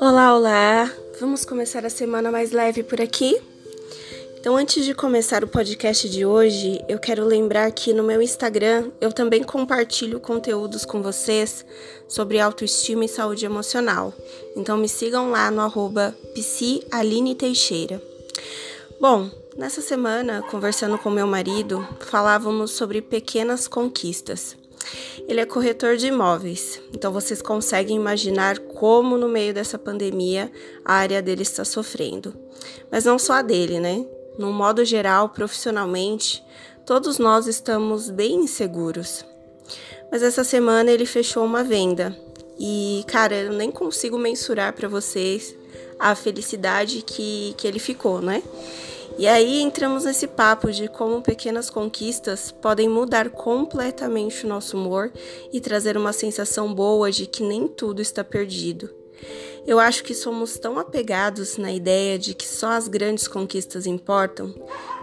Olá, olá! Vamos começar a semana mais leve por aqui? Então, antes de começar o podcast de hoje, eu quero lembrar que no meu Instagram eu também compartilho conteúdos com vocês sobre autoestima e saúde emocional. Então, me sigam lá no arroba Teixeira. Bom, nessa semana, conversando com meu marido, falávamos sobre pequenas conquistas. Ele é corretor de imóveis, então vocês conseguem imaginar como no meio dessa pandemia a área dele está sofrendo. Mas não só a dele, né? No modo geral, profissionalmente, todos nós estamos bem inseguros. Mas essa semana ele fechou uma venda e, cara, eu nem consigo mensurar para vocês a felicidade que, que ele ficou, né? E aí entramos nesse papo de como pequenas conquistas podem mudar completamente o nosso humor e trazer uma sensação boa de que nem tudo está perdido. Eu acho que somos tão apegados na ideia de que só as grandes conquistas importam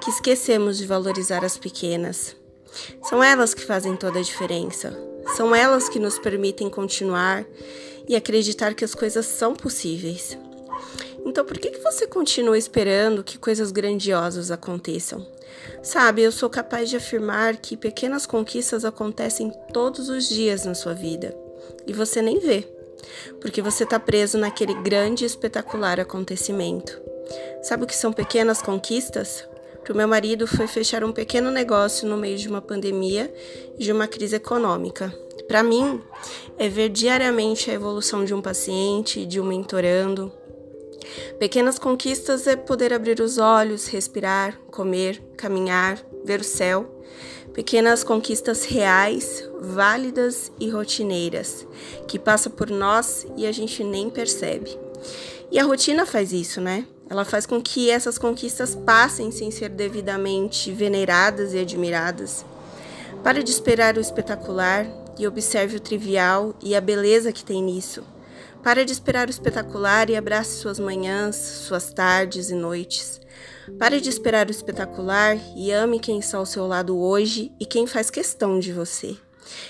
que esquecemos de valorizar as pequenas. São elas que fazem toda a diferença. São elas que nos permitem continuar e acreditar que as coisas são possíveis. Então, por que, que você continua esperando que coisas grandiosas aconteçam? Sabe, eu sou capaz de afirmar que pequenas conquistas acontecem todos os dias na sua vida e você nem vê, porque você está preso naquele grande e espetacular acontecimento. Sabe o que são pequenas conquistas? Para o meu marido foi fechar um pequeno negócio no meio de uma pandemia e de uma crise econômica. Para mim, é ver diariamente a evolução de um paciente, de um mentorando, Pequenas conquistas é poder abrir os olhos, respirar, comer, caminhar, ver o céu. Pequenas conquistas reais, válidas e rotineiras, que passa por nós e a gente nem percebe. E a rotina faz isso, né? Ela faz com que essas conquistas passem sem ser devidamente veneradas e admiradas. Pare de esperar o espetacular e observe o trivial e a beleza que tem nisso. Pare de esperar o espetacular e abrace suas manhãs, suas tardes e noites. Pare de esperar o espetacular e ame quem está ao seu lado hoje e quem faz questão de você.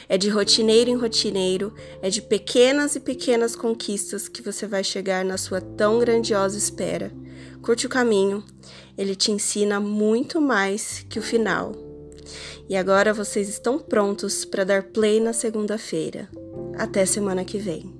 É de rotineiro em rotineiro, é de pequenas e pequenas conquistas que você vai chegar na sua tão grandiosa espera. Curte o caminho, ele te ensina muito mais que o final. E agora vocês estão prontos para dar play na segunda-feira. Até semana que vem.